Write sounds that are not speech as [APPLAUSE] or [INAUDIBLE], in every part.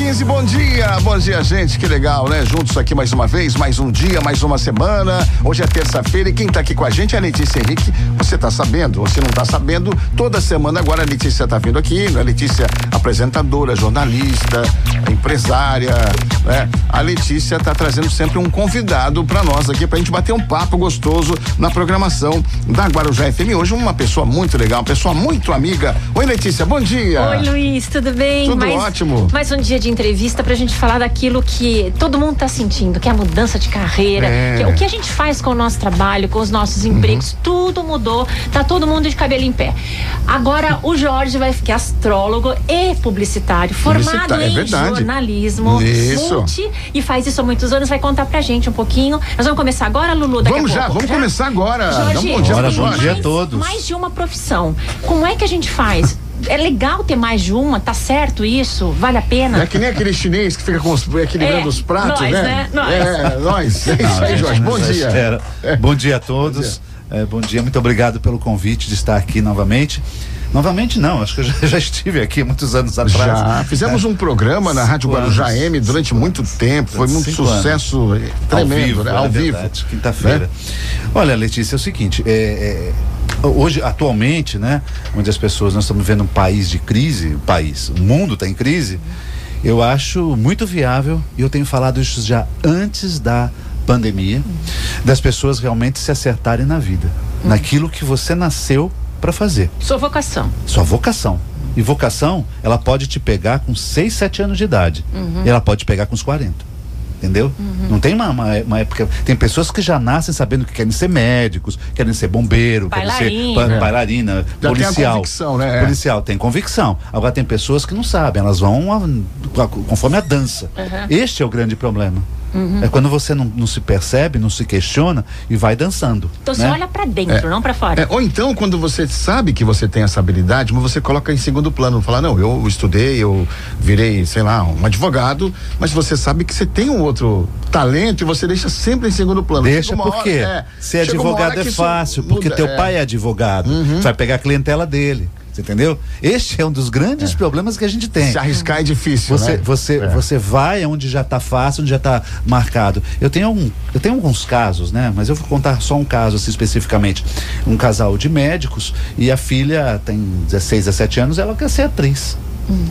15, bom dia. Bom dia, gente. Que legal, né? Juntos aqui mais uma vez, mais um dia, mais uma semana. Hoje é terça-feira e quem tá aqui com a gente é a Letícia Henrique. Você tá sabendo? Você não tá sabendo? Toda semana agora a Letícia tá vindo aqui. A Letícia, apresentadora, jornalista, empresária, né? A Letícia tá trazendo sempre um convidado para nós aqui pra gente bater um papo gostoso na programação da Guarujá FM. Hoje uma pessoa muito legal, uma pessoa muito amiga. Oi, Letícia, bom dia. Oi, Luiz, tudo bem? Tudo mais, ótimo. Mais um dia de entrevista pra gente falar daquilo que todo mundo tá sentindo, que é a mudança de carreira, É. que é o que a gente faz com o nosso trabalho, com os nossos Uhum. empregos, tudo mudou, tá todo mundo de cabelo em pé. Agora o Jorge vai ficar astrólogo e publicitário, formado Publicitário, é em jornalismo, Isso. multi, e faz isso há muitos anos, vai contar pra gente um pouquinho. Nós vamos começar agora, Lulu, daqui Vamos a já, pouco. vamos começar agora. Dá um Jorge, bom dia bom Jorge. dia a todos. Mais de uma profissão. Como é que a gente faz? É legal ter mais de uma? Tá certo isso? Vale a pena? É que nem aquele chinês que fica com os, equilibrando É, os pratos, nós, né? né? Nós. É, nós. É isso aí, Jorge. Bom dia. espera. Bom dia a todos. É, bom dia, muito obrigado pelo convite de estar aqui novamente. Novamente não, acho que eu já, [LAUGHS] já estive aqui muitos anos atrás. Já fizemos um programa na Rádio Cinco Guarujá anos. M durante muito tempo, foi muito Cinco anos. sucesso eh, tremendo, ao vivo, né? é Ao vivo. verdade, Quinta-feira. Olha, Letícia, é o seguinte, é, é, hoje, atualmente, né, onde as pessoas, nós estamos vendo um país de crise, o país, o mundo está em crise, eu acho muito viável, e eu tenho falado isso já antes da pandemia, das pessoas realmente se acertarem na vida, naquilo que você nasceu para fazer Sua vocação. sua vocação. E vocação, ela pode te pegar com 6, 7 anos de idade. E ela pode te pegar com os 40. Entendeu? Não tem uma, uma, uma época. Tem pessoas que já nascem sabendo que querem ser médicos, querem ser bombeiro, querem ser Bailarina. ba- bailarina, Já tem a policial. convicção, né? É. Policial, tem convicção. Agora tem pessoas que não sabem, elas vão a- a- conforme a dança. Este é o grande problema. É quando você não, não se percebe, não se questiona e vai dançando. Então né? você olha pra dentro, não pra fora. É, ou então, quando você sabe que você tem essa habilidade, mas você coloca em segundo plano, fala, não, eu estudei, eu virei, sei lá, um advogado, mas você sabe que você tem um outro talento e você deixa sempre em segundo plano. Deixa Chega uma por quê? hora- é, Ser advogado é fácil, porque muda, teu é. pai é advogado. Você vai pegar a clientela dele. Você entendeu? Este é um dos grandes problemas que a gente tem. Se arriscar é difícil, Você, né? você, É. você vai onde já está fácil, onde já está marcado. Eu tenho, um, eu tenho alguns casos, né? Mas eu vou contar só um caso assim, especificamente. Um casal de médicos e a filha tem 16, 17 anos, ela quer ser atriz.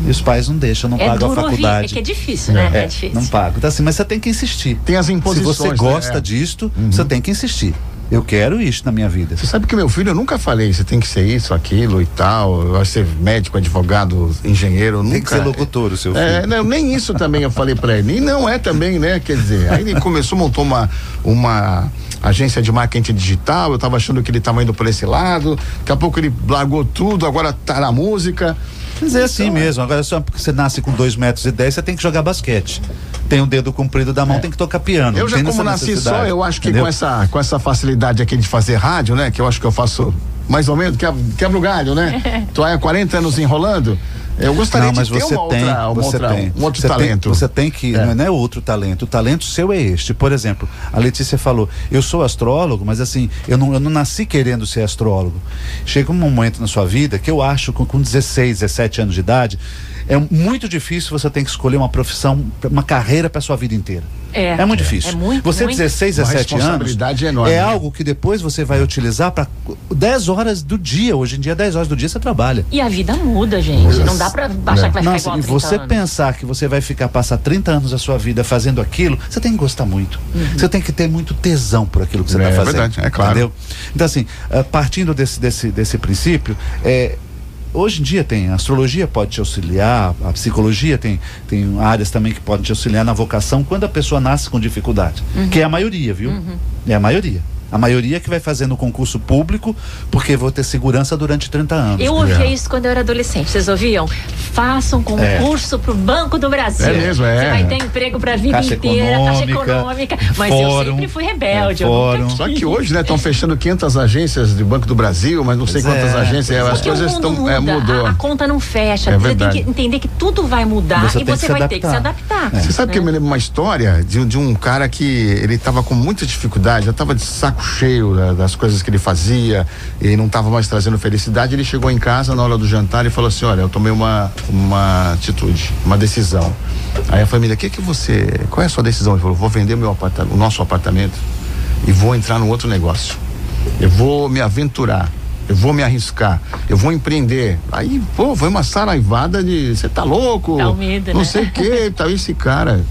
E os pais não deixam, não é pagam a faculdade. é que é difícil, né? É, É, difícil. não pago. Então, assim, mas você tem que insistir. Tem as Se imposições. você né? gosta É. disto, você tem que insistir. Eu quero isso na minha vida. Você sabe que meu filho, eu nunca falei, você tem que ser isso, aquilo e tal, vai ser médico, advogado, engenheiro, Tem que nunca. ser locutor o seu filho. É, não, nem isso também eu falei pra ele. E não é também, né? Quer dizer, aí ele começou, montou uma, uma agência de marketing digital, eu tava achando que ele tava indo por esse lado, daqui a pouco ele largou tudo, agora tá na música. Mas é assim Então, é. mesmo. Agora, só porque você nasce com 2 metros e 10, você tem que jogar basquete. Tem o dedo comprido da mão, tem que tocar piano. É. Eu já como nasci só, eu acho que entendeu? com essa, com essa facilidade aqui de fazer rádio, né? Que eu acho que eu faço mais ou menos, quebra, quebra o galho, né? [LAUGHS] Tô há 40 anos enrolando. Eu gostaria Não, mas de ter você uma tem, outra, uma você outra- tem. um outro você talento. Tem, você tem que, É. não é- outro talento. O talento seu é este. Por exemplo, a Letícia falou: eu sou astrólogo, mas assim, eu não, eu não nasci querendo ser astrólogo. Chega um momento na sua vida que eu acho que com 16, 17 anos de idade, é muito difícil você ter que escolher uma profissão, uma carreira para sua vida inteira. É. muito difícil. É muito, você muito. 16, Uma 17 anos responsabilidade enorme, é né? algo que depois você vai utilizar para 10 horas do dia. Hoje em dia, 10 horas do dia você trabalha. E a vida muda, gente. Não dá pra achar que vai Nossa, ficar igual e a 30 você anos. pensar que você vai ficar passar 30 anos da sua vida fazendo aquilo, você tem que gostar muito. Você tem que ter muito tesão por aquilo que você É está fazendo. verdade, é claro. Entendeu? Então, assim, ah, partindo desse, desse, desse princípio, é, Hoje em dia tem, a astrologia pode te auxiliar, a psicologia tem, tem áreas também que podem te auxiliar na vocação quando a pessoa nasce com dificuldade. Que é a maioria, viu? É a maioria. A maioria que vai fazendo concurso público porque vou ter segurança durante 30 anos. Eu ouvia isso quando eu era adolescente. Vocês ouviam? Faça um concurso pro Banco do Brasil. É mesmo, é. Você vai ter emprego pra vida Caixa inteira, caixa econômica, econômica. Mas eu fórum, sempre fui rebelde. é, eu fórum. Só que hoje, né, estão fechando 500 agências de Banco do Brasil, mas não sei Pois quantas é, agências, é. as coisas estão. muda, É, mudou. A, a conta não fecha. É você verdade. tem que entender que tudo vai mudar Você e você vai ter que se adaptar. Você sabe que eu né? me lembro uma história de, de um cara que ele estava com muita dificuldade, já estava de saco saco cheio né, das coisas que ele fazia e não estava mais trazendo felicidade. Ele chegou em casa na hora do jantar e falou assim: Olha, eu tomei uma, uma atitude, uma decisão. Aí a família, o que que você. Qual é a sua decisão? Ele falou: Vou vender meu apartamento, o nosso apartamento e vou entrar num outro negócio. Eu vou me aventurar. Eu vou me arriscar, eu vou empreender. Aí, pô, foi uma saraivada de. Você tá louco? Um medo, não né? sei o que. Tá esse cara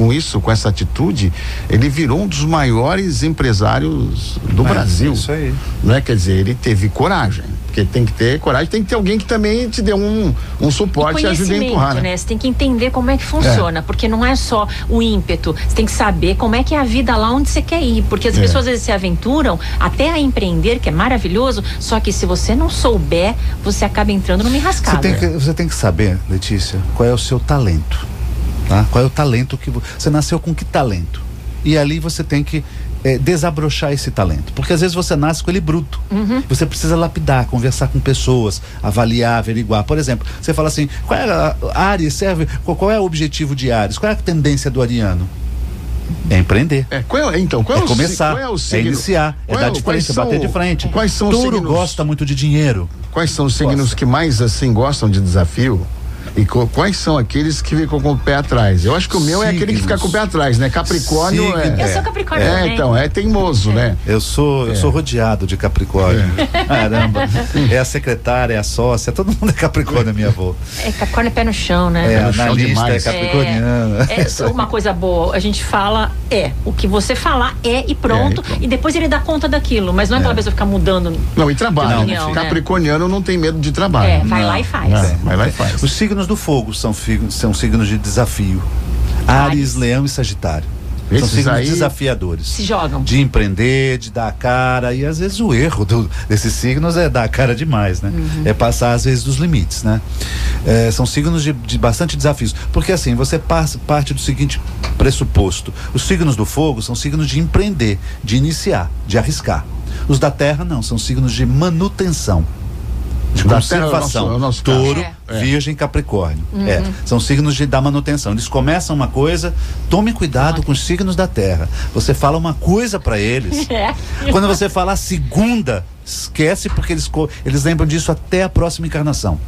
com isso, com essa atitude, ele virou um dos maiores empresários do É, Brasil. isso aí. Não é? Quer dizer, ele teve coragem. Porque tem que ter coragem, tem que ter alguém que também te dê um, um suporte e ajude a empurrar. Né? né? Você tem que entender como é que funciona, porque não é só o ímpeto. Você tem que saber como é que é a vida lá onde você quer ir, porque as É. pessoas às vezes se aventuram até a empreender, que é maravilhoso, só que se você não souber, você acaba entrando numa Você enrascada. tem, que, você tem que saber, Letícia, qual é o seu talento. Tá? Qual é o talento que vo- você nasceu com que talento? E ali você tem que eh, desabrochar esse talento. Porque às vezes você nasce com ele bruto. Uhum. Você precisa lapidar, conversar com pessoas, avaliar, averiguar. Por exemplo, você fala assim: qual é a a Ares serve? Qual, qual é o objetivo de Ares? Qual é a tendência do ariano? É empreender. É, qual é, então, qual é, É começar, qual é o é signo? iniciar, é Qual dar é são- bater de frente. Quais são os Touro signos? gosta muito de dinheiro. Quais são os signos Gosta. que mais assim gostam de desafio? E co- quais são aqueles que ficam com o pé atrás? Eu acho que o meu é aquele que fica com o pé atrás, né? Capricórnio Signo. é. Eu sou Capricórnio É, também. então, é teimoso, né? Eu sou, eu É. sou rodeado de Capricórnio. [LAUGHS] Caramba. É a secretária, é a sócia, todo mundo é Capricórnio, minha avó. É Capricórnio é pé no chão, né? É, no chão é demais. capricorniana. É, é uma coisa boa. A gente fala é. O que você falar é e pronto. É, e pronto. e depois ele dá conta daquilo. Mas não é aquela pessoa ficar mudando. Não, e trabalho. Não, né? não, né? Capricorniano não tem medo de trabalho. É, vai Não, lá e faz. É, vai lá e faz. Os signos do fogo são, são signos de desafio. Ares, Ares. Leão e Sagitário. Esses são signos aí- desafiadores. Se jogam. De empreender, de dar a cara. E às vezes o erro do- desses signos é dar a cara demais, né? Uhum. É passar às vezes dos limites, né? É, são signos de, de bastante desafios. Porque assim, você passa, parte do seguinte pressuposto: os signos do fogo são signos de empreender, de iniciar, de arriscar. Os da terra não, são signos de manutenção. De Da é conservação. nosso- é o nosso caso. Touro, É. Virgem, Capricórnio. Uhum. É, são signos de dar manutenção. Eles começam uma coisa, tome cuidado com os signos da terra. Você fala uma coisa para eles. [LAUGHS] É. Quando você fala a segunda, esquece porque eles, eles lembram disso até a próxima encarnação.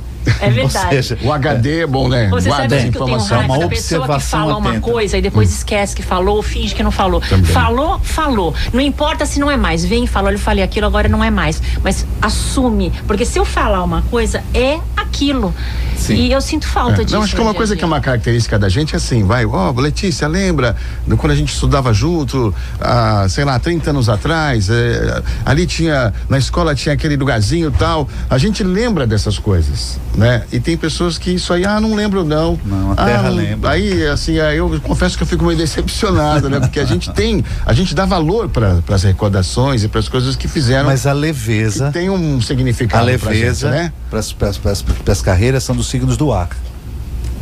É verdade. Seja, O HD é bom, né? Você Guarda sabe que eu tenho raiva uma da pessoa que observação fala uma atenta. coisa e depois esquece que falou, finge que não falou. Também. Falou, falou. Não importa se não é mais. Vem, falou, eu falei aquilo, agora não é mais. Mas assume. Porque se eu falar uma coisa, é aquilo. Sim. E eu sinto falta É, disso. Não, acho que no uma dia a coisa que é dia. uma característica da gente é assim, vai, ó, Letícia, lembra quando a gente estudava junto, há, sei lá, 30 anos atrás, é, ali tinha, na escola tinha aquele lugarzinho e tal. A gente lembra dessas coisas, né? E tem pessoas que isso aí, ah, não lembro não. Não, a Ah, terra não- lembra. Aí, assim, aí eu confesso que eu fico meio decepcionado, né? Porque a gente tem, a gente dá valor para as recordações e para as coisas que fizeram. mas a leveza, que tem um a significado pra leveza gente, né? Para as carreiras são dos signos do ar.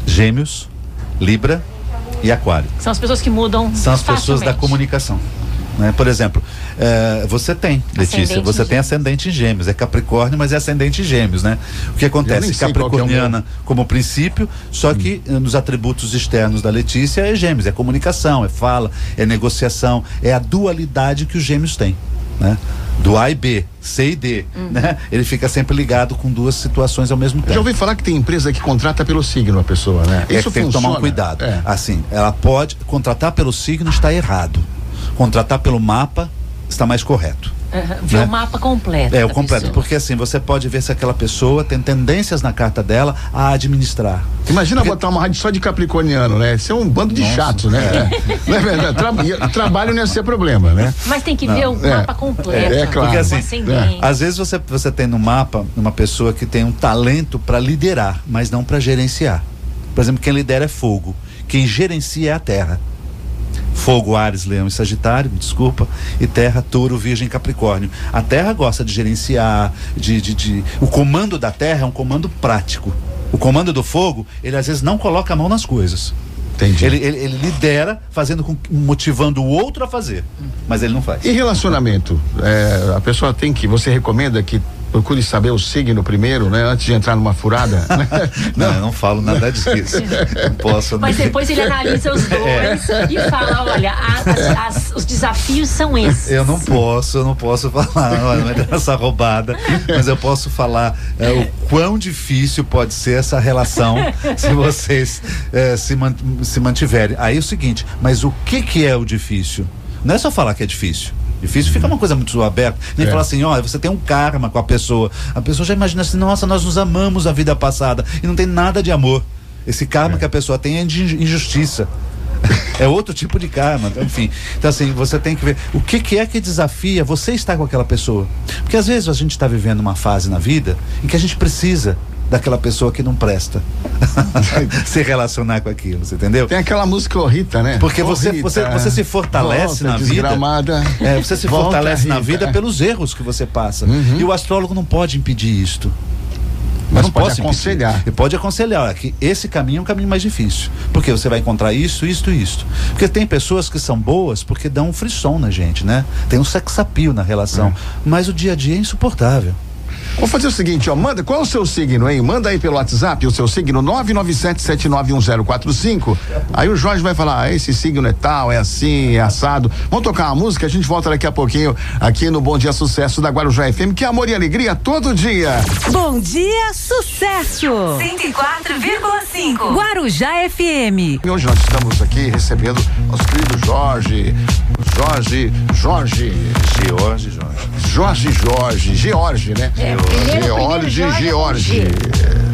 Gêmeos, Libra e Aquário. São as pessoas que mudam. São as pessoas da comunicação. Né? Por exemplo, eh, você tem, Letícia, Ascendente você em tem ascendente em gêmeos, é Capricórnio, mas é ascendente em gêmeos, né? O que acontece? é o Capricorniana como princípio, só que eh, nos atributos externos da Letícia é gêmeos, é comunicação, é fala, é negociação, é a dualidade que os gêmeos têm, né? Do A e B, C e D, né? Ele fica sempre ligado com duas situações ao mesmo Eu tempo. já ouvi falar que tem empresa que contrata pelo signo a pessoa, né? É que tem que tomar um cuidado. É. Assim, ela pode contratar pelo signo está errado. Contratar pelo mapa está mais correto. Aham, Ver né? o mapa completo. É, o completo, pessoa. porque assim, você pode ver se aquela pessoa tem tendências na carta dela a administrar. Imagina botar uma rádio só de capricorniano, né? Isso é um bando de Nossa, chatos, né? [LAUGHS] Não é verdade? Tra- trabalho não ia ser problema, né? Mas tem que Não, ver o é. mapa completo. É, é claro. Porque o assim, ascendente. Às vezes você, você tem no mapa uma pessoa que tem um talento para liderar, mas não para gerenciar. Por exemplo, quem lidera é fogo, quem gerencia é a terra. Fogo, Ares, Leão e Sagitário, me desculpa, e Terra, Touro, Virgem e Capricórnio. A Terra gosta de gerenciar, de, de, de- O comando da Terra é um comando prático. O comando do fogo, ele às vezes não coloca a mão nas coisas. Entendi. Ele, ele, ele lidera, fazendo com, motivando o outro a fazer, mas ele não faz. E relacionamento? É, a pessoa tem que. Você recomenda que procure saber o signo primeiro, né? Antes de entrar numa furada. né? [LAUGHS] Não, eu não falo nada disso. Não posso. Mas depois ele analisa os dois e fala, olha, as- as- os desafios são esses. Eu não posso, eu não posso falar, [LAUGHS] essa roubada, mas eu posso falar é, o quão difícil pode ser essa relação [LAUGHS] se vocês é, se, man- se mantiverem. Aí é o seguinte, mas o que que é o difícil? Não é só falar que é difícil. Difícil fica uma coisa muito aberta. Nem É. falar assim, olha, você tem um karma com a pessoa. A pessoa já imagina assim, nossa, nós nos amamos a vida passada. E não tem nada de amor. Esse karma que a pessoa tem é de inju- injustiça. [LAUGHS] É outro tipo de karma, enfim. Então, assim, você tem que ver o que, que é que desafia você estar com aquela pessoa. Porque às vezes a gente está vivendo uma fase na vida em que a gente precisa daquela pessoa que não presta [LAUGHS] se relacionar com aquilo, você entendeu? Tem aquela música Ô Rita, né? Porque você- Rita, você- você se fortalece volta, na vida. É, você se Volta, fortalece na Rita. vida pelos erros que você passa. Uhum. E o astrólogo não pode impedir isto. Mas não pode aconselhar. Ele pode aconselhar que esse caminho é um caminho mais difícil. Porque você vai encontrar isso, isto e isto. Porque tem pessoas que são boas porque dão um frisson na gente, né? Tem um sexapio na relação. Hum. Mas o dia a dia é insuportável. Vou fazer o seguinte, ó, manda, qual é o seu signo, hein? Manda aí pelo WhatsApp o seu signo 997791045. Aí o Jorge vai falar, ah, esse signo é tal, é assim, é assado. Vamos tocar uma música, a gente volta daqui a pouquinho aqui no Bom Dia Sucesso da Guarujá FM, que é amor e alegria todo dia. Bom dia, sucesso! 104,5. Guarujá FM. E hoje nós estamos aqui recebendo nosso querido Jorge, Jorge, Jorge, George, Jorge. Jorge Jorge, George, né? É, primeiro- George, primeiro Jorge é George. G.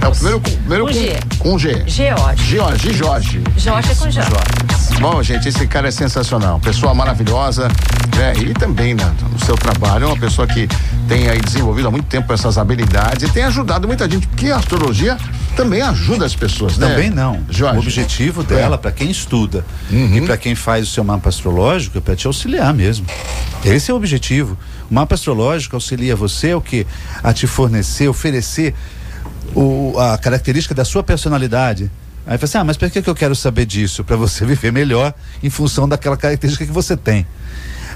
É o primeiro com, primeiro Com com, G. com G. George. George, Jorge. Jorge é com J. Bom, gente, esse cara é sensacional. Pessoa maravilhosa, né? E também né, no seu trabalho, é uma pessoa que tem aí desenvolvido há muito tempo essas habilidades e tem ajudado muita gente, porque a astrologia também ajuda as pessoas, né? Também não. Jorge. O objetivo dela, para quem estuda e para quem faz o seu mapa astrológico, é para te auxiliar mesmo. Esse é o objetivo. O mapa astrológico auxilia você o que a te fornecer, oferecer o, a característica da sua personalidade. Aí você, ah, mas por que, que eu quero saber disso? Para você [LAUGHS] viver melhor em função daquela característica que você tem.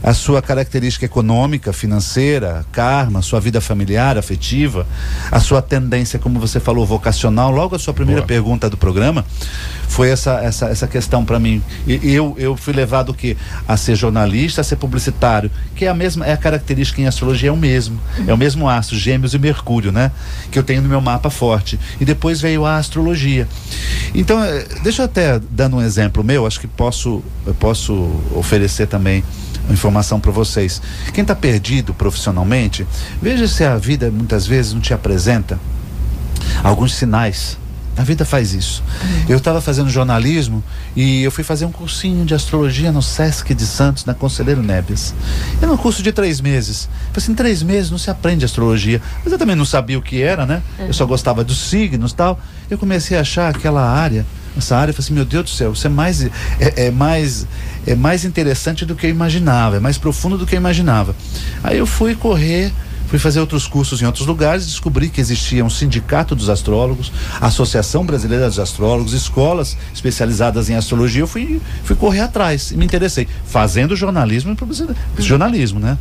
A sua característica econômica, financeira, karma, sua vida familiar, afetiva, a sua tendência, como você falou, vocacional. Logo a sua primeira Boa. pergunta do programa foi essa essa, essa questão para mim. E eu eu fui levado que a ser jornalista, a ser publicitário, que é a mesma é a característica em astrologia é o mesmo, é o mesmo astro, Gêmeos e Mercúrio, né? Que eu tenho no meu mapa forte. E depois veio a astrologia. Então, eh, deixa eu até dando um exemplo meu, acho que posso eu posso oferecer também informação para vocês. Quem está perdido profissionalmente, veja se a vida muitas vezes não te apresenta alguns sinais. A vida faz isso. Eu estava fazendo jornalismo e eu fui fazer um cursinho de astrologia no Sesc de Santos, na Conselheiro Neves. Era um curso de três meses. Falei assim, três meses não se aprende astrologia. Mas eu também não sabia o que era, né? Eu só gostava dos signos tal. Eu comecei a achar aquela área, essa área, eu falei assim, meu Deus do céu, isso é mais, é, é mais, é mais interessante do que eu imaginava, é mais profundo do que eu imaginava. Aí eu fui correr Fui fazer outros cursos em outros lugares, descobri que existia um sindicato dos astrólogos, Associação Brasileira dos Astrólogos, escolas especializadas em astrologia. Eu fui, fui correr atrás e me interessei, fazendo jornalismo e. Jornalismo, né?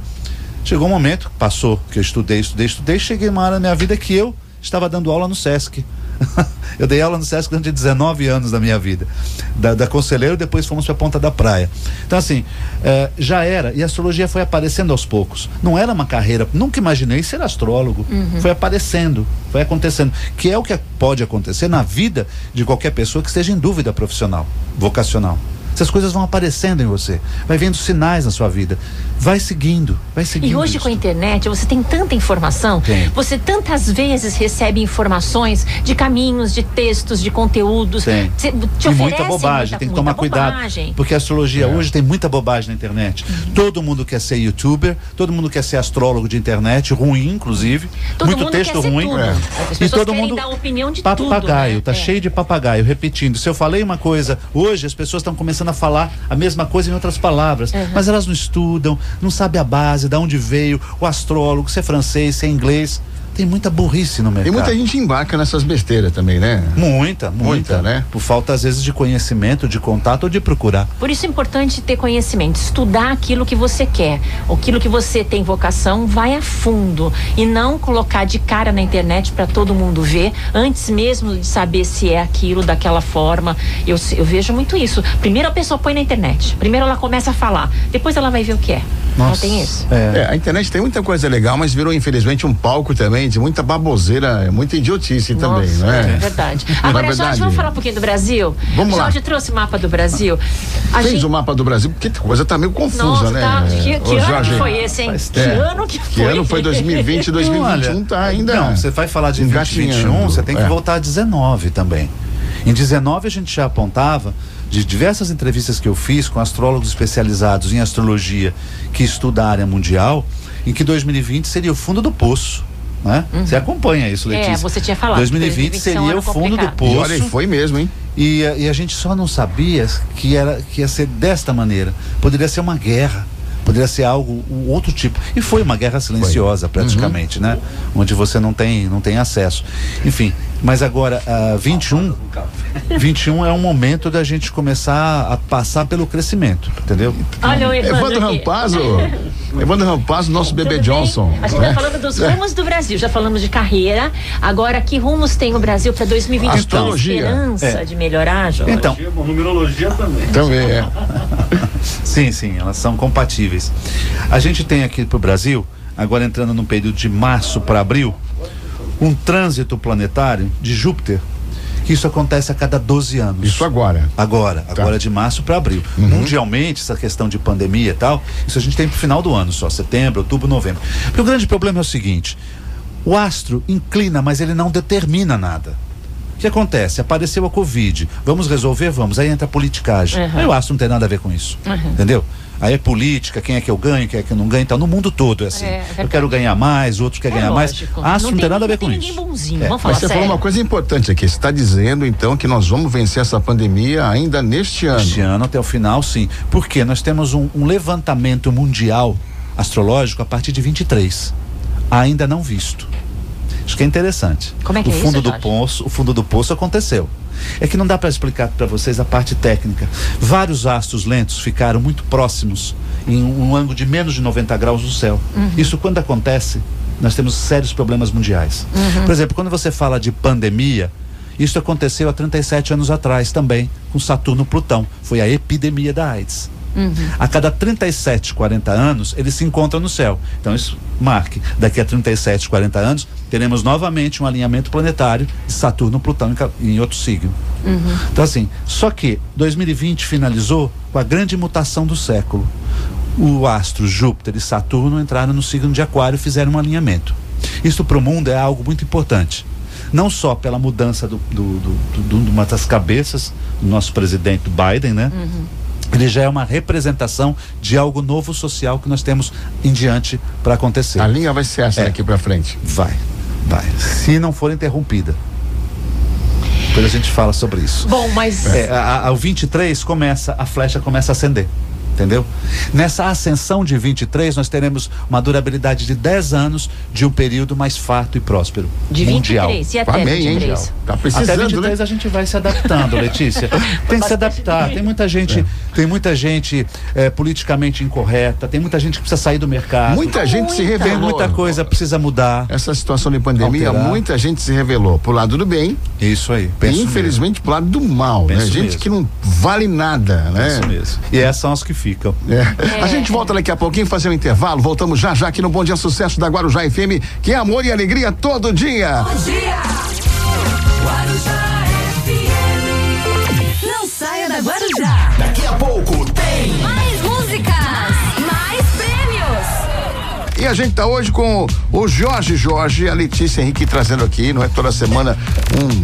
Chegou um momento, passou, que eu estudei, estudei, estudei, cheguei uma área da minha vida que eu estava dando aula no SESC. [LAUGHS] eu dei aula no SESC durante 19 anos da minha vida. Da, da Conselheiro, depois fomos para Ponta da Praia. Então, assim, eh, já era, e a astrologia foi aparecendo aos poucos. Não era uma carreira, nunca imaginei ser astrólogo. Foi aparecendo, foi acontecendo. Que é o que pode acontecer na vida de qualquer pessoa que esteja em dúvida profissional, vocacional. Essas coisas vão aparecendo em você, vai vendo sinais na sua vida, vai seguindo, vai seguindo. E hoje isso. com a internet você tem tanta informação, Tem. você tantas vezes recebe informações de caminhos, de textos, de conteúdos. Tem. Te, te e muita bobagem, muita- tem que tomar cuidado. Porque a astrologia É. hoje tem muita bobagem na internet. Uhum. Todo mundo quer ser youtuber, todo mundo quer ser astrólogo de internet, ruim, inclusive. Todo muito mundo texto quer ser ruim. tudo. É. As E todo querem mundo. dar opinião de papagaio, tudo. tá né? cheio de papagaio, repetindo. Se eu falei uma coisa, hoje as pessoas estão começando a falar a mesma coisa em outras palavras. Uhum. Mas elas não estudam, não sabem a base, de onde veio, o astrólogo, se é francês, se é inglês. Tem muita burrice no mercado. E muita gente embarca nessas besteiras também, né? Muita, muita, Muita, né? Por falta, às vezes, de conhecimento, de contato ou de procurar. Por isso é importante ter conhecimento, estudar aquilo que você quer, aquilo que você tem vocação, vai a fundo e não colocar de cara na internet para todo mundo ver, antes mesmo de saber se é aquilo daquela forma. Eu, eu vejo muito isso. Primeiro a pessoa põe na internet, primeiro ela começa a falar, depois ela vai ver o que é. Não tem isso? É, a internet tem muita coisa legal, mas virou infelizmente um palco também de muita baboseira, muita idiotice também, Nossa, não é? É verdade. [LAUGHS] É Agora, verdade? Jorge, vamos falar um pouquinho do Brasil? Vamos lá. Jorge trouxe o mapa do Brasil. A Fez gente- o mapa do Brasil, porque a coisa tá meio confusa, Nossa, né? tá. Que, que Ô, ano que foi esse, hein? Faz Que tempo. ano que foi? Que ano foi 2020, 2021 tá ainda. Não, você vai falar de engatinhando. 2021, você tem que É. voltar a 19 também. Em 19 a gente já apontava de diversas entrevistas que eu fiz com astrólogos especializados em astrologia que estudam a área mundial, em que 2020 seria o fundo do poço. Né? Você acompanha isso, É, Letícia? você tinha falado, 2020 2020 é um seria o fundo do complicado. poço. E olha, e foi mesmo, hein? E, a- e a gente só não sabia que, era, que ia ser desta maneira. Poderia ser uma guerra. Poderia ser algo, um outro tipo. E foi uma guerra silenciosa, praticamente, né? Onde você não tem, não tem acesso. Enfim, mas agora, ah, 21, 21 é um momento da gente começar a passar pelo crescimento, entendeu? Olha o Evandro, Evandro. Rampazzo. [LAUGHS] Evandro Rampazzo, nosso bebê Tudo bem? Johnson. A gente né? tá falando dos rumos do Brasil, já falamos de carreira. Agora, que rumos tem o Brasil para 2020? Astrologia. Esperança É. de melhorar, Jorge? Então, Numerologia também. Também é. [LAUGHS] Sim, sim, elas são compatíveis. A gente tem aqui para o Brasil, agora entrando no período de março para abril, um trânsito planetário de Júpiter, que isso acontece a cada 12 anos. Isso agora. Agora, Tá. agora de março para abril. Mundialmente, essa questão de pandemia e tal, isso a gente tem pro final do ano só, setembro, outubro, novembro. Porque o grande problema é o seguinte: o astro inclina, mas ele não determina nada. O que acontece? Apareceu a Covid. Vamos resolver? Vamos. Aí entra a politicagem. Uhum. Aí o astro não tem nada a ver com isso. Uhum. Entendeu? Aí é política, quem é que eu ganho, quem é que eu não ganho. Então, no mundo todo é assim. É, é verdade. eu quero ganhar mais, outro quer É ganhar mais. lógico. Astro não, tem nada a ver não com isso. bonzinho, É, vamos falar Mas você sério. falou uma coisa importante aqui. Você está dizendo, então, que nós vamos vencer essa pandemia ainda neste ano. Este ano até o final, sim. Porque nós temos um, um levantamento mundial astrológico a partir de 23, ainda não visto. Isso que é interessante. Como é que o é fundo isso, do Jorge? poço, o fundo do poço aconteceu. É que não dá para explicar para vocês a parte técnica. Vários astros lentos ficaram muito próximos em um, ângulo de menos de 90 graus do céu. Uhum. Isso quando acontece, nós temos sérios problemas mundiais. Uhum. Por exemplo, quando você fala de pandemia, isso aconteceu há 37 anos atrás também, com Saturno e Plutão. Foi a epidemia da AIDS. A cada 37, 40 anos, eles se encontram no céu. Então, isso marque. Daqui a 37, 40 anos, teremos novamente um alinhamento planetário de Saturno Plutão em, outro signo. Então, assim, só que 2020 finalizou com a grande mutação do século. O astro Júpiter e Saturno entraram no signo de Aquário e fizeram um alinhamento. Isso para o mundo é algo muito importante. Não só pela mudança do, do, do, do- de uma das cabeças do nosso presidente Biden, né? Ele já é uma representação de algo novo social que nós temos em diante para acontecer. A linha vai ser essa É. daqui pra frente. Vai, vai. Se não for interrompida. Depois a gente fala sobre isso. Bom, mas É, a- a- ao 23 começa, a flecha começa a acender. Entendeu? Nessa ascensão de 23, nós teremos uma durabilidade de 10 anos de um período mais farto e próspero. de mundial. 23 e até Amém, hein? 23. Tá Até precisando, 23 né? a gente vai se adaptando, [LAUGHS] Letícia. Tem que se adaptar. Tem muita gente, tem muita gente é, politicamente incorreta, tem muita gente que precisa sair do mercado. Muita gente se Muita. Tem revelou. muita coisa precisa mudar. Essa situação de pandemia, Alterar. muita gente se revelou pro lado do bem Isso aí. e infelizmente pro lado do mal, né? Gente mesmo. que não vale nada, né? Isso mesmo. E essas são as que ficam. É. A gente volta daqui a pouquinho, fazer um intervalo. Voltamos já já aqui no Bom Dia Sucesso da Guarujá FM, que é amor e alegria todo dia. Não saia da Guarujá. Daqui a pouco tem Mais músicas, mais prêmios. E a gente tá hoje com o Jorge Jorge, a Letícia Henrique trazendo aqui, não é toda semana,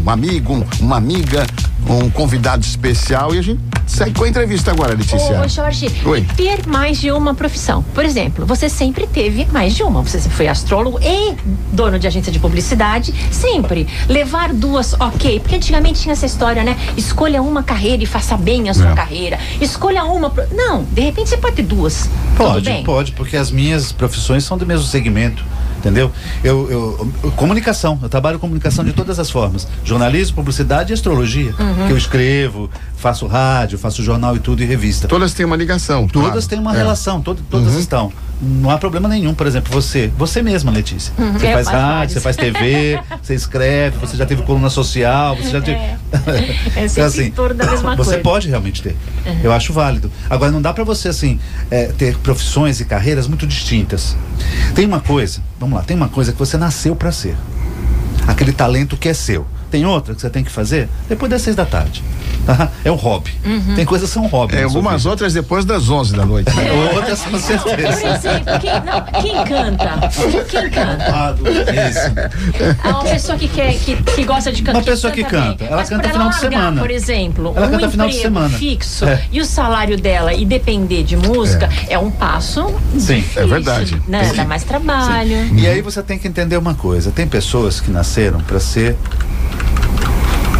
um amigo, um- uma amiga, um convidado especial e a gente segue com a entrevista agora, Letícia. Ô, Jorge, Oi. ter mais de uma profissão. Por exemplo, você sempre teve mais de uma. Você sempre foi astrólogo e dono de agência de publicidade. Sempre. Levar duas, ok. Porque antigamente tinha essa história, né? Escolha uma carreira e faça bem a sua É. carreira. Escolha uma. pro- Não, de repente você pode ter duas. Pode, pode, porque as minhas profissões são do mesmo segmento. Entendeu? Eu, eu- eu- comunicação, eu trabalho comunicação de todas as formas: jornalismo, publicidade e astrologia. Uhum. Que eu escrevo, faço rádio, faço jornal e tudo e revista. Todas têm uma ligação. Todas claro. têm uma É. relação, todo- todas estão. Não há problema nenhum, por exemplo, você, você mesma, Letícia. Você é, faz rádio, você faz TV, [LAUGHS] você escreve, você já teve coluna social, você já teve. É [LAUGHS] sempre em torno da mesma você coisa. pode realmente ter. Eu acho válido. Agora, não dá pra você, assim, é, ter profissões e carreiras muito distintas. Tem uma coisa, vamos lá, tem uma coisa que você nasceu pra ser. Aquele talento que é seu. Tem outra que você tem que fazer depois das seis da tarde. Tá? É um hobby. Uhum. Tem coisas que são hobby. É, algumas outras depois das 11 da noite. Outras com Por certeza. exemplo, quem, não, quem canta? Quem canta? Isso. Ah, uma pessoa que quer, que, que gosta de cantar. Uma pessoa que canta, bem. ela Mas canta final de largar, semana. Por exemplo, Ela um canta final de semana. fixo É. e o salário dela e depender de música é, um passo. Sim, difícil, é verdade. Né? Sim. Dá mais trabalho. E aí você tem que entender uma coisa: tem pessoas que nasceram para ser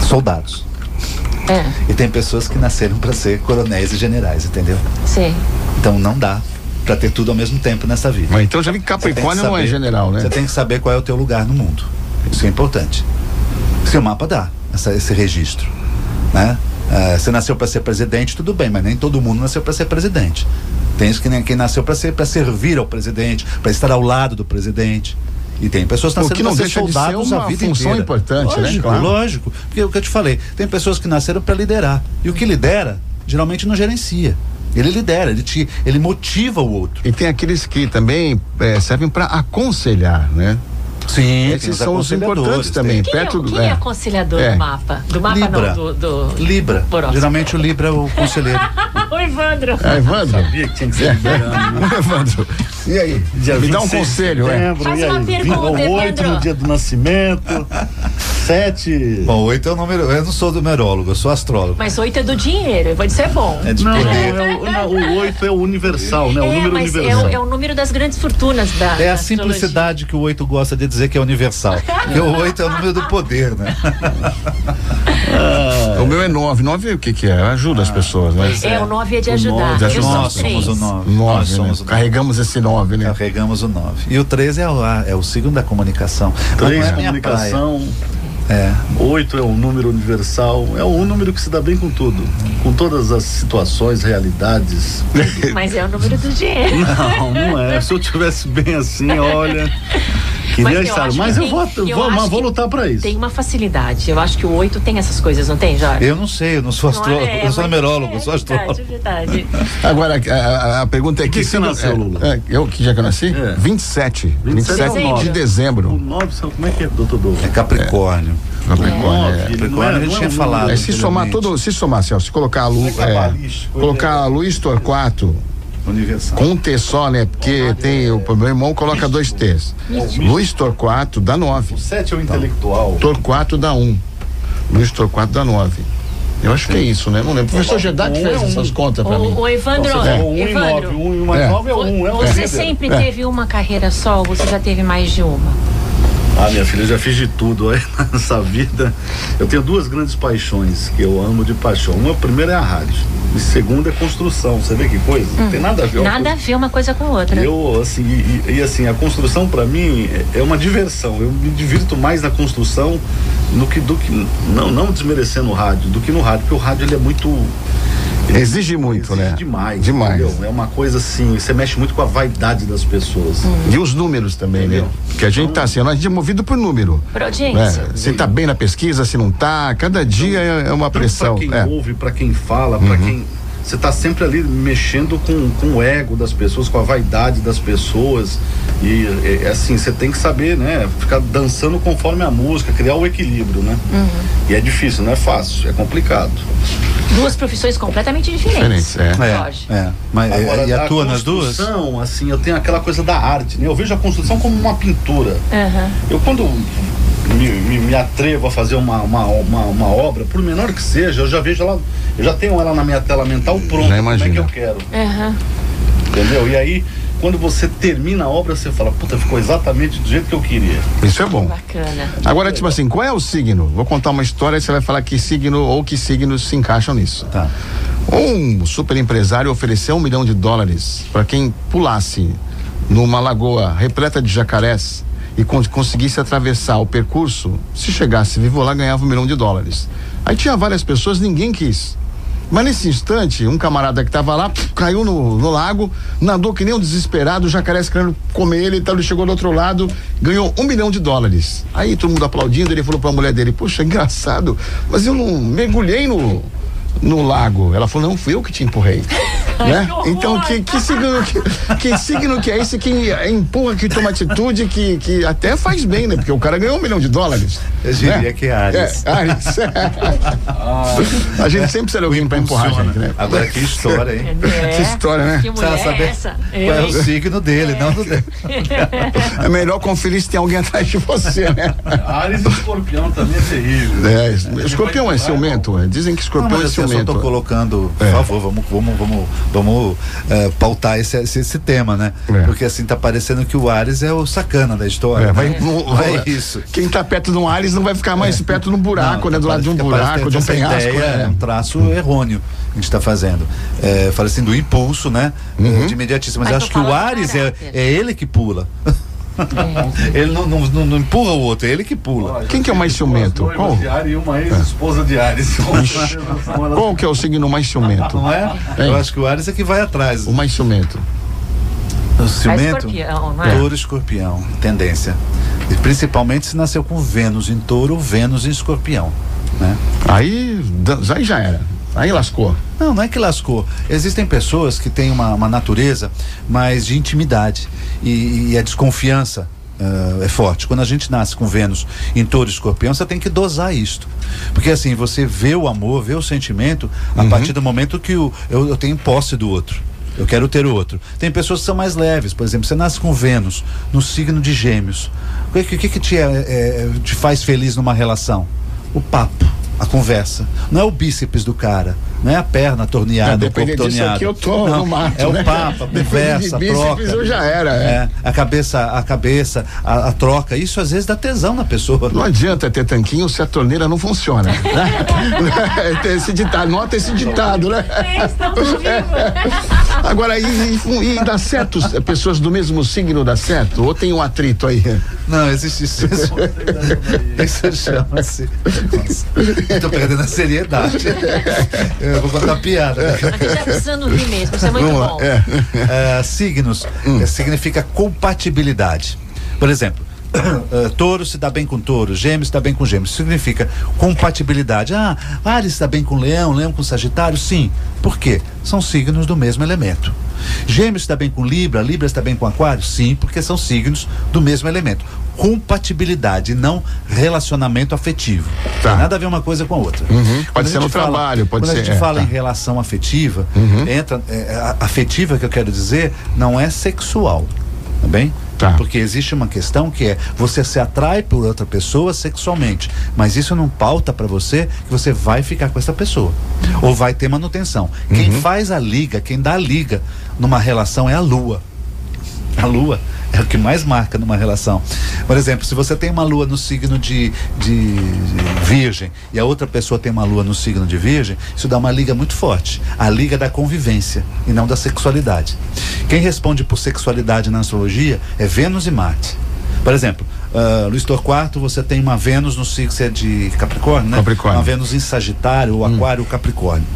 soldados. É, E tem pessoas que nasceram para ser coronéis e generais, entendeu? sei. Então não dá para ter tudo ao mesmo tempo nessa vida. Mas então já vi que que Capricórnio não é saber- general, né? Você tem que saber qual é o teu lugar no mundo. Isso é importante. Seu mapa dá essa- esse registro, né? Ah, você nasceu para ser presidente, tudo bem, mas nem todo mundo nasceu para ser presidente. Tem isso que nem quem nasceu para ser para servir ao presidente, para estar ao lado do presidente. E tem pessoas que nasceram que não para ser deixa de ser soldados uma a vida função inteira. importante, né? lógico, Claro. Lógico. Porque é o que eu te falei, tem pessoas que nasceram para liderar. E o que lidera, geralmente não gerencia. Ele lidera, ele, te, ele motiva o outro. E tem aqueles que também é, servem para aconselhar, né? Sim, Esses são os importantes também. Quem, Perto é, do- quem é é. aconselhador É. do mapa? Do mapa Libra. não, do. do... Libra. Geralmente o Libra é o conselheiro. [LAUGHS] o Evandro. É, Evandro? Sabia que tinha que ser liberano. né? [LAUGHS] Evandro. E aí? Dia Me dá um 26 de conselho, é. setembro, Faz e uma aí? pergunta, Vinte- Oito Evandro. no dia do nascimento, [LAUGHS] sete. Bom, oito é o número. Eu não sou numerólogo, eu sou astrólogo. Mas oito é do dinheiro, isso é bom. É de Não, poder. é o, não, o oito é o universal, né? O é, número mas é universal. o, é o número das grandes fortunas da. É a astrologia. simplicidade que o oito gosta de dizer que é universal. Porque o oito é o número do poder, né? O meu é nove. Nove o que que é? Ajuda as pessoas, né? É, o nove é de O ajudar. nove é de Eu sou Nós somos três. o nove. Nós Nove, né? somos o nove. Carregamos esse nove, né? Carregamos o nove. E o 13 é o, é o signo da comunicação. Três, é comunicação. praia. É. Oito é um número universal. É um número que se dá bem com tudo. Com todas as situações, realidades. Mas é o número do dinheiro. Não, não é. [LAUGHS] Se eu tivesse bem assim, olha. Queria eu Mas que eu tem- vou, eu vou, mas vou lutar pra isso. Tem uma facilidade. Eu acho que o oito tem essas coisas, não tem, Jorge? Eu não sei, eu não sou astrólogo, é, eu sou mas numerólogo, é eu sou astrólogo. Verdade, verdade. [LAUGHS] Agora, a, a- a pergunta é Que que. que você nasceu, é, Lula? é, eu, que dia que eu nasci? É. 27. 27 27 de O dezembro. nove, sabe como é que é, doutor Dou? É Capricórnio. Capricórnio. É. Capricórnio, não é- a gente não é tinha falado. É, se somar todo, se somar se colocar a Lu, É é, colocar a Luiz Torquato Universal. com um T só, né? Porque tem o meu irmão coloca dois T's. Luiz Torquato dá nove. O sete é o intelectual. Torquato dá um. Luiz Torquato dá nove. Eu acho que é isso, né? Não lembro. O professor Gedade Um fez é um. essas contas pra mim. O, Evandro, É. um e nove, um e mais É. nove é um, é um você sempre É. teve uma carreira só ou você já teve mais de uma? Ah, minha filha, eu já fiz de tudo aí [LAUGHS] nessa vida. Eu tenho duas grandes paixões que eu amo de paixão. Uma, primeira é a rádio. E segunda é construção. Você vê que coisa? Não tem nada a ver. Nada a ver uma coisa com outra. Eu, assim, e, e, assim, a construção para mim é- é uma diversão. Eu me divirto mais na construção do que, do que não, não desmerecendo o rádio, do que no rádio, porque o rádio ele é muito. Exige muito, exige né? Demais. Demais. entendeu? É uma coisa assim, você mexe muito com a vaidade das pessoas. E os números também, né? Entendeu? Porque a gente tá assim, a gente é movido por número. Por Né? audiência. Se tá bem na pesquisa, se não tá, cada dia é é uma Tanto pressão. Para quem É. Uhum. ouve, para quem fala, para quem. Você está sempre ali mexendo com, com o ego das pessoas, com a vaidade das pessoas. E é, é assim, você tem que saber, né? Ficar dançando conforme a música, criar o equilíbrio, né? Uhum. E é difícil, não é fácil, é complicado. Duas profissões completamente diferentes. Diferentes, é. Jorge. É, é. Mas Agora, e a atua nas duas? construção, assim, eu tenho aquela coisa da arte, né? Eu vejo a construção como uma pintura. Aham. Eu quando me, me- me atrevo a fazer uma, uma, uma, uma obra, por menor que seja, eu já vejo ela, eu já tenho ela na minha tela mental pronta, Já como é que imagina. eu quero, Aham. entendeu? E aí, quando você termina a obra, você fala, puta, ficou exatamente do jeito que eu queria. Isso é bom. Bacana. Agora, tipo assim, qual é o signo? Vou contar uma história e você vai falar que signo ou que signos se encaixam nisso. Tá. Um super empresário ofereceu um milhão de dólares para quem pulasse numa lagoa repleta de jacarés e con- conseguisse atravessar o percurso, se chegasse vivo lá, ganhava um milhão de dólares. Aí tinha várias pessoas, ninguém quis. Mas nesse instante, um camarada que estava lá caiu no, no lago, nadou que nem um desesperado, o jacaré querendo comer ele, então ele chegou do outro lado, ganhou um milhão de dólares. Aí todo mundo aplaudindo, ele falou para a mulher dele: Poxa, engraçado, mas eu não mergulhei no, no lago. Ela falou: Não, fui eu que te empurrei. Né? que! Então, que, que signo que, que signo que é esse que empurra, que toma atitude, que, que até faz bem, né? Porque o cara ganhou um milhão de dólares. Eu diria né? que é Ares. É, Ares. [LAUGHS] [LAUGHS] a gente sempre será alguém para empurrar a gente, né? Agora que história, hein? Que história, né? Que mulher Precisa saber é essa? qual é o signo dele, não do dele. [LAUGHS] É melhor conferir se tem alguém atrás de você, né? Ares e escorpião também é terrível. É, es- escorpião é ciumento, é. dizem que Não, escorpião mas é assim, eu só ciumento. tô colocando, por É. favor, vamos, vamos, vamos, vamos eh, pautar esse, esse, esse tema, né? É. Porque assim tá parecendo que o Ares é o sacana da história. É, vai, né? [LAUGHS] é isso. Quem tá perto de um Ares não vai ficar mais perto de um buraco, Não, né? Do lado de um buraco, de um penhasco. ideia É né? um traço errôneo que a gente está fazendo. É, fala assim, do impulso, né? Uhum. De imediatismo. Mas, Mas acho que o Ares é, é ele que pula. [LAUGHS] ele não, não, não- empurra o outro, é ele que pula. Quem que é o mais ciumento? Qual? noivas de Ares e [LAUGHS] uma ex-esposa de Ares. Qual que é o signo mais ciumento? Não é? Eu acho que o Ares é que vai atrás. O mais ciumento. O ciumento, escorpião, não é? touro escorpião, tendência. E principalmente se nasceu com Vênus em touro, Vênus em escorpião. Né? Aí, aí já era. Aí lascou. Não, não é que lascou. Existem pessoas que têm uma, uma natureza mais de intimidade e, e a desconfiança ah, é forte. Quando a gente nasce com Vênus em touro escorpião, você tem que dosar isto. Porque assim, você vê o amor, vê o sentimento a partir do momento que o, eu, eu tenho posse do outro. Eu quero ter o outro. Tem pessoas que são mais leves, por exemplo, você nasce com Vênus no signo de Gêmeos. O que, que, que te, é, é, te faz feliz numa relação? O papo, a conversa. Não é o bíceps do cara, não é a perna torneada, É, o corpo disso torneado. aqui, eu tô Não, no mato, É o né? papo, a [LAUGHS] conversa, de bíceps, troca. eu já era, é. É, a cabeça, a cabeça, a, a troca. Isso às vezes dá tesão na pessoa. Não adianta ter tanquinho se a torneira não funciona. né? [LAUGHS] [LAUGHS] Tem esse ditado, nota esse ditado, né? É, estamos vivos. Agora, e, e, e dá certo? as Pessoas do mesmo signo dá certo? Ou tem um atrito aí? Não, existe isso. Isso, isso chama-se. Tô perdendo a seriedade. Eu vou contar piada. Aqui tá precisando rir mesmo, isso é muito Vamos bom. É. É, signos eh, significa compatibilidade. Por exemplo, [COUGHS] eh, touro se dá bem com touro, gêmeos se dá bem com gêmeos. Significa compatibilidade. Ah, Ares se dá bem com leão, leão com sagitário? Sim. Por quê? São signos do mesmo elemento. Gêmeos se dá bem com Libra, Libra se dá bem com Aquário? Sim, porque são signos do mesmo elemento. Compatibilidade, não relacionamento afetivo. Tá. Tem nada a ver uma coisa com a outra. Uhum. Pode Quando ser no fala- trabalho, pode quando ser- a gente é, fala tá. em relação afetiva, Uhum. entra é, afetiva que eu quero dizer não é sexual, tá bem? Tá. Porque existe uma questão que é você se atrai por outra pessoa sexualmente, mas isso não pauta para você que você vai ficar com essa pessoa ou vai ter manutenção. Quem Uhum. faz a liga, quem dá a liga numa relação é a lua. A lua é o que mais marca numa relação. Por exemplo, se você tem uma lua no signo de, de virgem e a outra pessoa tem uma lua no signo de virgem, isso dá uma liga muito forte. A liga da convivência e não da sexualidade. Quem responde por sexualidade na astrologia é Vênus e Marte. Por exemplo, uh, Luiz Torquato, você tem uma Vênus no signo você é de Capricórnio, né? Capricórnio. Uma Vênus em Sagitário, ou Aquário, ou Capricórnio.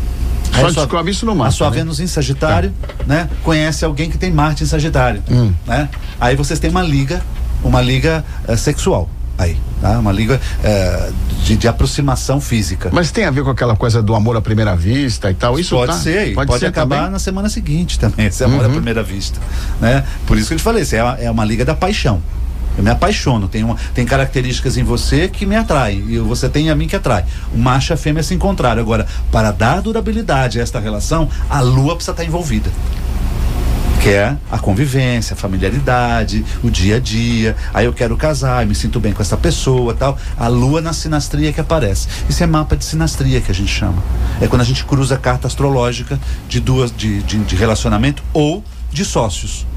Só sua- descobre isso no mapa, A sua né? Vênus em Sagitário, né? Conhece alguém que tem Marte em Sagitário, Hum. né? Aí vocês têm uma liga, uma liga eh, sexual. Aí, tá? Uma liga eh, de, de aproximação física. Mas tem a ver com aquela coisa do amor à primeira vista e tal? Isso pode tá? ser, pode, ser acabar também? na semana seguinte também, esse amor à Uhum. primeira vista, né? Por isso que eu te falei, isso é, é uma liga da paixão. Eu me apaixono, tem, uma, tem características em você que me atraem e você tem a mim que atrai. O macho e a fêmea se encontraram. Agora, para dar durabilidade a esta relação, a lua precisa estar envolvida. Que é a convivência, a familiaridade, o dia a dia. Aí eu quero casar, me sinto bem com essa pessoa tal. A lua na sinastria que aparece. Isso é mapa de sinastria que a gente chama. É quando a gente cruza a carta astrológica de duas de, de, de relacionamento ou de sócios.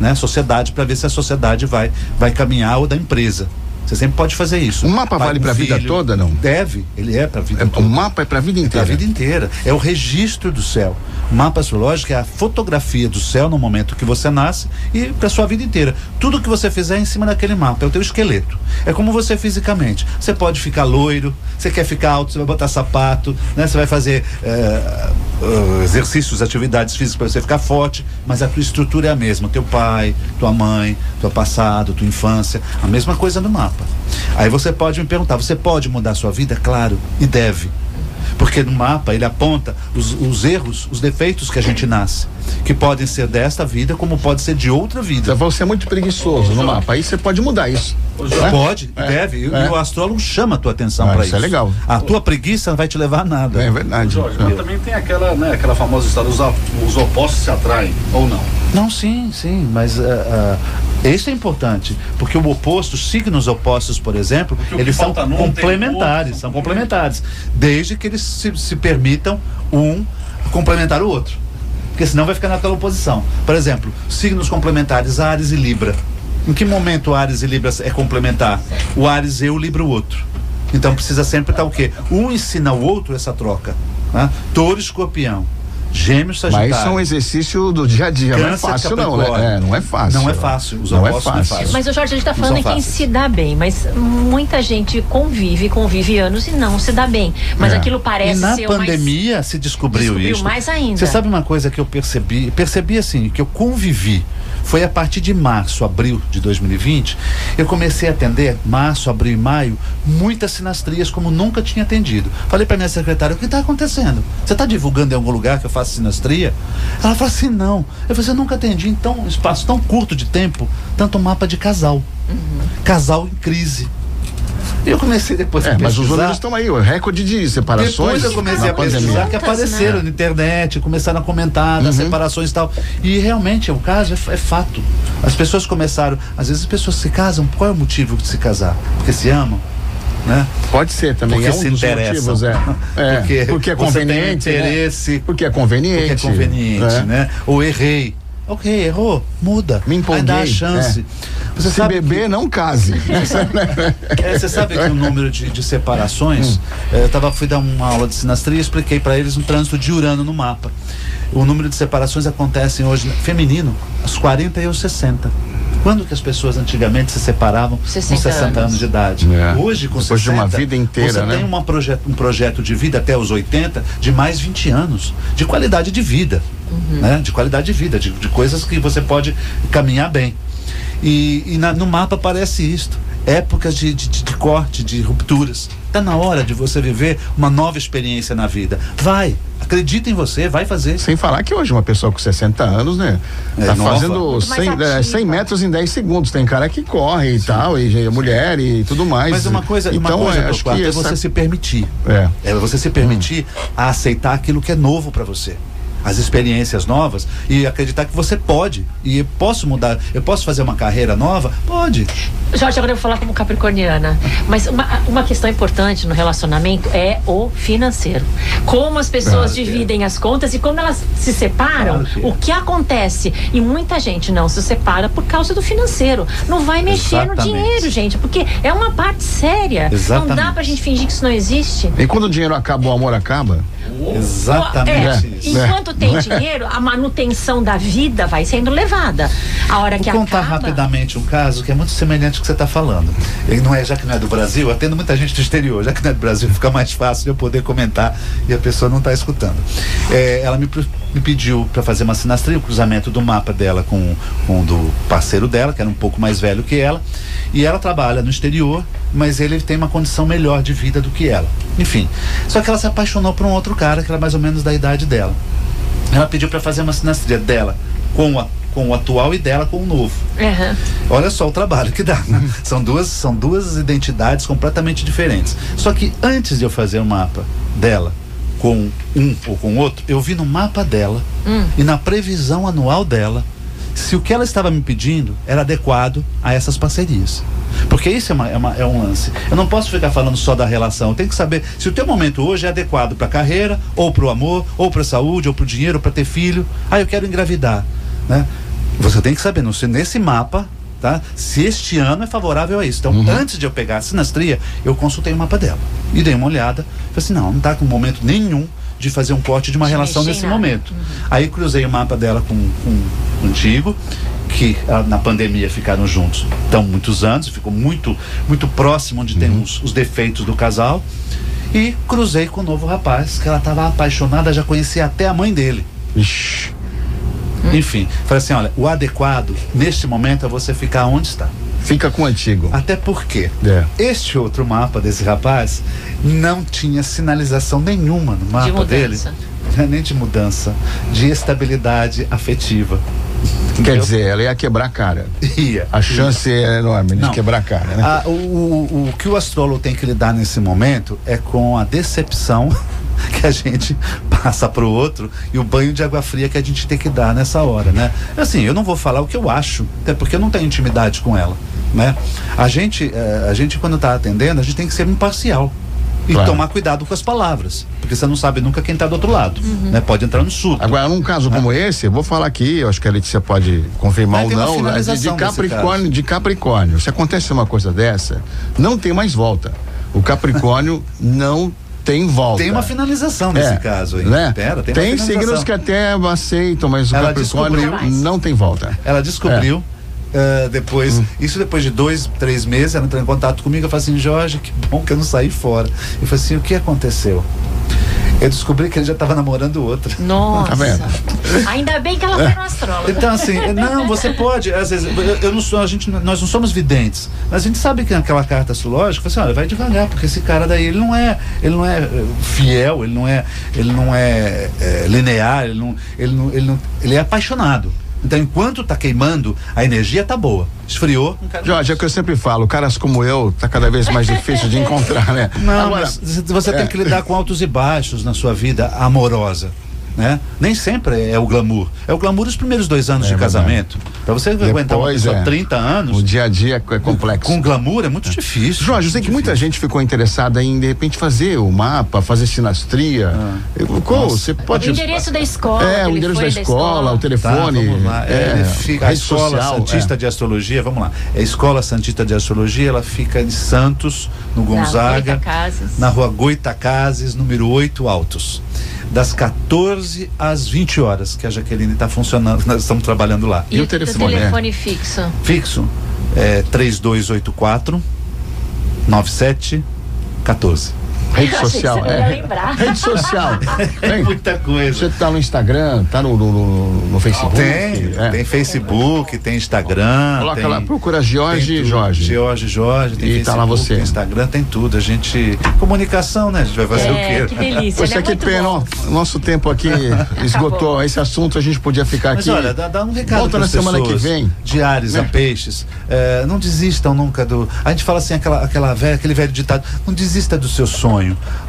Né? Sociedade, para ver se a sociedade vai, vai caminhar ou da empresa. Você sempre pode fazer isso. O mapa Pai vale com pra vida toda, não? Deve, ele é pra vida É, toda. o mapa é pra vida É inteira. a vida inteira. É o registro do céu. O mapa astrológico é a fotografia do céu no momento que você nasce e para sua vida inteira. Tudo que você fizer é em cima daquele mapa, é o teu esqueleto. É como você fisicamente. Você pode ficar loiro, você quer ficar alto, você vai botar sapato, né? Você vai fazer eh, exercícios, atividades físicas para você ficar forte, mas a tua estrutura é a mesma. Teu pai, tua mãe, teu passado, tua infância, a mesma coisa no mapa. Aí você pode me perguntar, você pode mudar a sua vida? Claro, e deve. Porque no mapa ele aponta os, os erros, os defeitos que a gente nasce. Que podem ser desta vida, como pode ser de outra vida. Você é muito preguiçoso no mapa. Aí você pode mudar isso. né? Pode, É, deve. E é. o astrólogo chama a tua atenção Ah, para isso isso. é legal. A tua preguiça não vai te levar a nada. É verdade. Jorge, mas também tem aquela, né, aquela famosa história, os, opostos se atraem, ou não? Não, sim, sim, mas ah, isso é importante, porque o oposto, os signos opostos, por exemplo, eles são complementares, outro. são complementares, desde que eles se, se permitam um complementar o outro, porque senão vai ficar naquela oposição. Por exemplo, signos complementares, Ares e Libra. Em que momento Ares e Libra é complementar? O Ares e o Libra o outro. Então precisa sempre estar o quê? Um ensina o outro essa troca. Né? Touro e Escorpião. Gêmeos Mas Sagitário. isso é um exercício do dia a dia. Não é Câncer, fácil, não, né? É, não é fácil. Não é fácil, os Não é opostos não é fácil. fácil. Mas o Jorge, a gente está falando em quem se dá bem, mas muita gente convive, convive anos e não se dá bem. Mas É. aquilo parece e na ser mais- pandemia se descobriu, Descobriu isso. mais ainda. Você sabe uma coisa que eu percebi? Percebi assim, que eu convivi. Foi a partir de março, abril de 2020, eu comecei a atender, março, abril e maio, muitas sinastrias como nunca tinha atendido. Falei para minha secretária, o que está acontecendo? Você está divulgando em algum lugar que eu faço sinastria? Ela falou assim, não. Eu falei, eu nunca atendi em tão um espaço tão curto de tempo, tanto mapa de casal. Casal em crise. Eu comecei depois É, a mas os pesquisar. números estão aí, o recorde de separações. Depois eu comecei na a pesquisar pandemia. que apareceram né? na internet, começaram a comentar das separações e tal. E realmente o caso é, é fato. As pessoas começaram, às vezes as pessoas se casam, qual é o motivo de se casar? Porque se amam, né? Pode ser também, Porque é um se dos interessam. motivos, é. [LAUGHS] É, Porque porque, é você tem conveniente. né? interesse. Porque é conveniente. Porque é conveniente, É. né? Ou errei. Ok, errou, muda. Me empolguei. Aí dá a chance. é. Você Se sabe beber, não case. [LAUGHS] É, você sabe que o [LAUGHS] número de, de separações, eh, eu tava, fui dar uma aula de sinastria e expliquei para eles um trânsito de Urano no mapa. O número de separações acontecem hoje, feminino, aos 40 e aos 60. Quando que as pessoas antigamente se separavam 60 com 60 anos. anos. de idade? É. Hoje, com Depois de 60, uma vida inteira, você né? tem uma proje um projeto de vida até os 80 de mais 20 anos, de qualidade de vida. Né? De qualidade de vida, de, de coisas que você pode caminhar bem. E, e na- no mapa aparece isto. Épocas de, de, de- de corte, de rupturas. Está na hora de você viver uma nova experiência na vida. Vai, acredita em você, vai fazer. Sem falar que hoje uma pessoa com 60 anos, né? É tá nova. fazendo Muito mais 100, é. 100 metros em 10 segundos. Tem cara que corre e tal, e mulher e tudo mais. Mas uma coisa, uma então, coisa é, acho Quarto, que é essa- você se permitir. É. É você se permitir a aceitar aquilo que é novo para você. As experiências novas e acreditar que você pode. E eu posso mudar, eu posso fazer uma carreira nova? Pode. Jorge, agora eu vou falar como capricorniana. Mas uma, uma questão importante no relacionamento é o financeiro. Como as pessoas Claro que é. dividem as contas e quando elas se separam, Claro que é. o que acontece? E muita gente não se separa por causa do financeiro. Não vai mexer no Exatamente. dinheiro, gente, porque é uma parte séria. Não Exatamente. dá pra gente fingir que isso não existe. E quando o dinheiro acaba, o amor acaba? Exatamente É, isso. Enquanto tem dinheiro, a manutenção da vida vai sendo levada. A hora que Vou contar acaba. rapidamente um caso que é muito semelhante ao que você está falando. Ele não é, já que não é do Brasil, atendo muita gente do exterior, já que não é do Brasil, fica mais fácil de eu poder comentar e a pessoa não está escutando. É, ela me, me pediu para fazer uma sinastria, o cruzamento do mapa dela com, com o do parceiro dela, que era um pouco mais velho que ela, e ela trabalha no exterior, mas ele tem uma condição melhor de vida do que ela. Enfim, só que ela se apaixonou por um outro cara que era mais ou menos da idade dela. Ela pediu para fazer uma sinastria dela com, a, com o atual e dela com o novo. Aham. Olha só o trabalho que dá. né? São duas, são duas identidades completamente diferentes. Só que antes de eu fazer o mapa dela com um ou com outro, eu vi no mapa dela e na previsão anual dela se o que ela estava me pedindo era adequado a essas parcerias. Porque isso é, uma- é uma- é um lance. Eu não posso ficar falando só da relação. Eu tenho que saber se o teu momento hoje é adequado para a carreira, ou para o amor, ou para a saúde, ou para o dinheiro, para ter filho. Ah, eu quero engravidar. Né? Você tem que saber, no- nesse mapa, Tá? Se este ano é favorável a isso. Então, Uhum. antes de eu pegar a sinastria, eu consultei o mapa dela. E dei uma olhada. Falei assim: não, não está com momento nenhum de fazer um corte de uma De relação nesse nada. momento. Aí cruzei o mapa dela com, com contigo, que ah, na pandemia ficaram juntos tão muitos anos, ficou muito, muito próximo onde tem os, os defeitos do casal. E cruzei com o novo rapaz, que ela estava apaixonada, já conhecia até a mãe dele. Ixi. Enfim, falei assim: olha, o adequado neste momento é você ficar onde está. Fica com o antigo. Até porque É. este outro mapa desse rapaz não tinha sinalização nenhuma no mapa dele. Não é Nem de mudança, de estabilidade afetiva. Quer dizer, ela ia quebrar a cara. Ia. A chance é enorme de Não. quebrar a cara, né? Ah, o, o, o que o astrólogo tem que lidar nesse momento é com a decepção [LAUGHS] que a gente passa para o outro e o banho de água fria que a gente tem que dar nessa hora, né? Assim, eu não vou falar o que eu acho, até porque eu não tenho intimidade com ela, né? A gente, eh, a gente quando está atendendo, a gente tem que ser imparcial. E Claro. tomar cuidado com as palavras, porque você não sabe nunca quem está do outro lado, né? Pode entrar no surto. Agora, num caso como esse, eu vou falar aqui, eu acho que a Letícia pode confirmar ou não, né, de, de Capricórnio, caso. de Capricórnio. Se acontece uma coisa dessa, não tem mais volta. O Capricórnio [LAUGHS] não tem volta. Tem uma finalização nesse É, caso aí. Né? Pera, tem, tem signos que até aceitam, mas o Ela Capricórnio não tem volta. Ela descobriu. Eh, depois, Hum. isso depois de dois, três meses, ela entrou em contato comigo. Eu falei assim: Jorge, que bom que eu não saí fora. Eu falei assim: o que aconteceu? Eu descobri que ele já estava namorando outra. Nossa. Tá vendo? Ainda bem que ela foi no astrólogo. Então, assim, [LAUGHS] não, você pode, às vezes, eu, eu não sou, a gente, nós não somos videntes, mas a gente sabe que naquela carta astrológica, você, olha, vai devagar, porque esse cara daí, ele não é, ele não é eh, fiel, ele não é, ele não é, eh, linear, ele não, ele não, ele não, ele é apaixonado. Então, enquanto tá queimando, a energia tá boa. Esfriou, Jorge, é o que eu sempre falo, caras como eu, tá cada vez mais difícil de encontrar, né? Não, Agora, mas você é. tem que lidar com altos e baixos na sua vida amorosa. Né? Nem sempre é o glamour. É o glamour dos primeiros dois anos É de casamento. Pra você aguentar uma Depois, pessoa é. 30 anos, o dia a dia é complexo. com glamour é muito difícil. Jorge, eu sei que muita gente ficou interessada em, de repente, fazer o mapa, fazer sinastria. Eu- qual- você O pode. endereço da escola. É, o endereço da escola, o Tá, telefone. vamos lá. É, é, fica- a Escola social, Santista é. de Astrologia, vamos lá. É a Escola Santista de Astrologia, ela fica em Santos, no Gonzaga, Goitacazes. na rua Goitacazes, número 8 Altos. Das 14 às 20 horas, que a Jaqueline está funcionando, [LAUGHS] nós estamos trabalhando lá. E o telefone, é? telefone fixo. Fixo é 3284 9714. Rede Achei que social. você é. lembrar. Rede social. [LAUGHS] Hein? Muita coisa. Você tá no Instagram, tá no, no, no- no Facebook. Tem, é. tem Facebook, tem Instagram. Coloca tem, lá, procura Jorge tem. Jorge. Jorge Jorge, tem E Facebook, tá lá você. tem Instagram, tem tudo. A gente. Comunicação, né? A gente vai fazer É, o que quê? delícia. Pois né? é que pena, ó, nosso tempo aqui [LAUGHS] esgotou. Esse assunto a gente podia ficar Mas aqui. olha, dá, dá um recado Volta na semana que vem. De Ares a Né? peixes. É, não desistam nunca do. A gente fala assim, aquela, aquela velha, aquele velho ditado, não desista do seu sonho.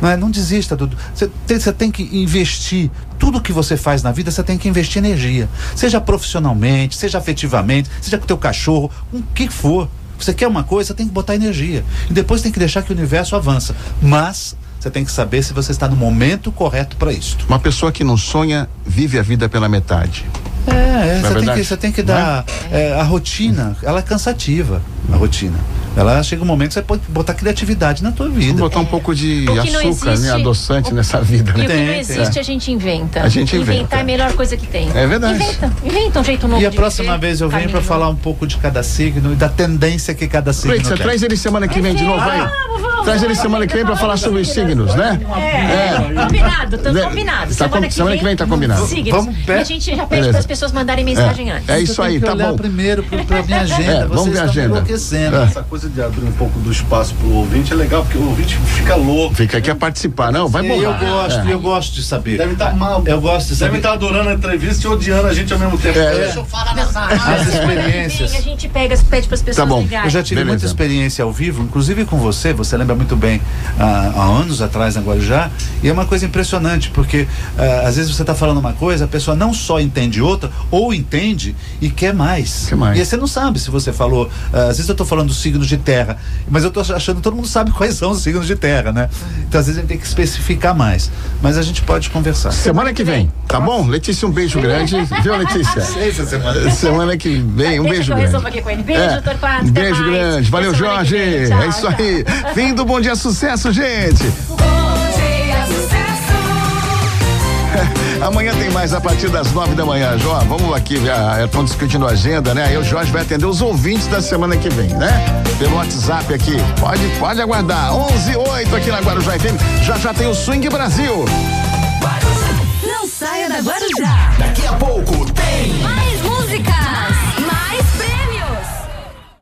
Não, é? não desista do. Você tem, você tem que investir. Tudo que você faz na vida, você tem que investir energia. Seja profissionalmente, seja afetivamente, seja com o teu cachorro, com o que for. Você quer uma coisa, você tem que botar energia. E depois tem que deixar que o universo avança. Mas você tem que saber se você está no momento correto para isso. Uma pessoa que não sonha vive a vida pela metade. É, é, você, tem verdade? que, tem que Não dar. é, a rotina, ela é cansativa, a rotina. Ela chega um momento que você pode botar criatividade na tua Vamos vida. botar um pouco de que não açúcar, existe- né? Adoçante o- nessa vida, E né? o que Tem, não tem. existe, a gente inventa. A gente inventa. Inventar é a melhor coisa que tem. É verdade. Inventa, inventa um jeito novo E a próxima viver, vez eu venho para falar um pouco de cada signo e da tendência que cada signo Letícia, tem. traz ele semana que vem de novo aí. Traz ele semana que vem pra falar sobre os signos, né? É, combinado, tá Né? combinado. Tá com- semana que vem tá combinado. Signos. Vamos e pé. a gente já pede para as pessoas mandarem mensagem antes. É isso Eu tenho aí, que tá bom. primeiro pra minha agenda. É, vamos ver a agenda. enlouquecendo. É. Essa coisa de abrir um pouco do espaço pro ouvinte é legal, porque o ouvinte fica louco. Fica aqui a participar. Não, vai E eu gosto, É. eu gosto de saber. Deve estar mal. Eu gosto de Deve saber. estar adorando a entrevista e odiando a gente ao mesmo tempo. É. Deixa eu falar nessa As experiências. A gente pega, pede para as pessoas Tá bom. ligarem. Eu já tive Beleza. muita experiência ao vivo, inclusive com você. Você lembra muito bem, há, há anos atrás na Guarujá, e é uma coisa impressionante, porque ah, às vezes você está falando uma coisa, a pessoa não só entende outra, ou entende e quer mais. Quer mais. E aí você não sabe se você falou, ah, às vezes eu estou falando dos signos de terra, mas eu estou achando que todo mundo sabe quais são os signos de terra, né? Então às vezes a gente tem que especificar mais. Mas a gente pode conversar. Semana que vem, tá bom? Letícia, um beijo grande. Viu, Letícia? [LAUGHS] Semana. Semana que vem, um beijo grande. resolvo aqui com ele. Beijo, Um até beijo grande. Valeu, Jorge. é isso aí. Fim do Bom Dia Sucesso, gente. Bom dia, sucesso. [LAUGHS] Amanhã tem mais a partir das nove da manhã, Jó. Vamos aqui, já estão discutindo a agenda, né? Aí o Jorge vai atender os ouvintes da semana que vem, né? Pelo WhatsApp aqui. Pode, pode aguardar. 11 8 aqui na Guarujá FM. Já já tem o Swing Brasil. Não saia da Guarujá. Daqui a pouco tem.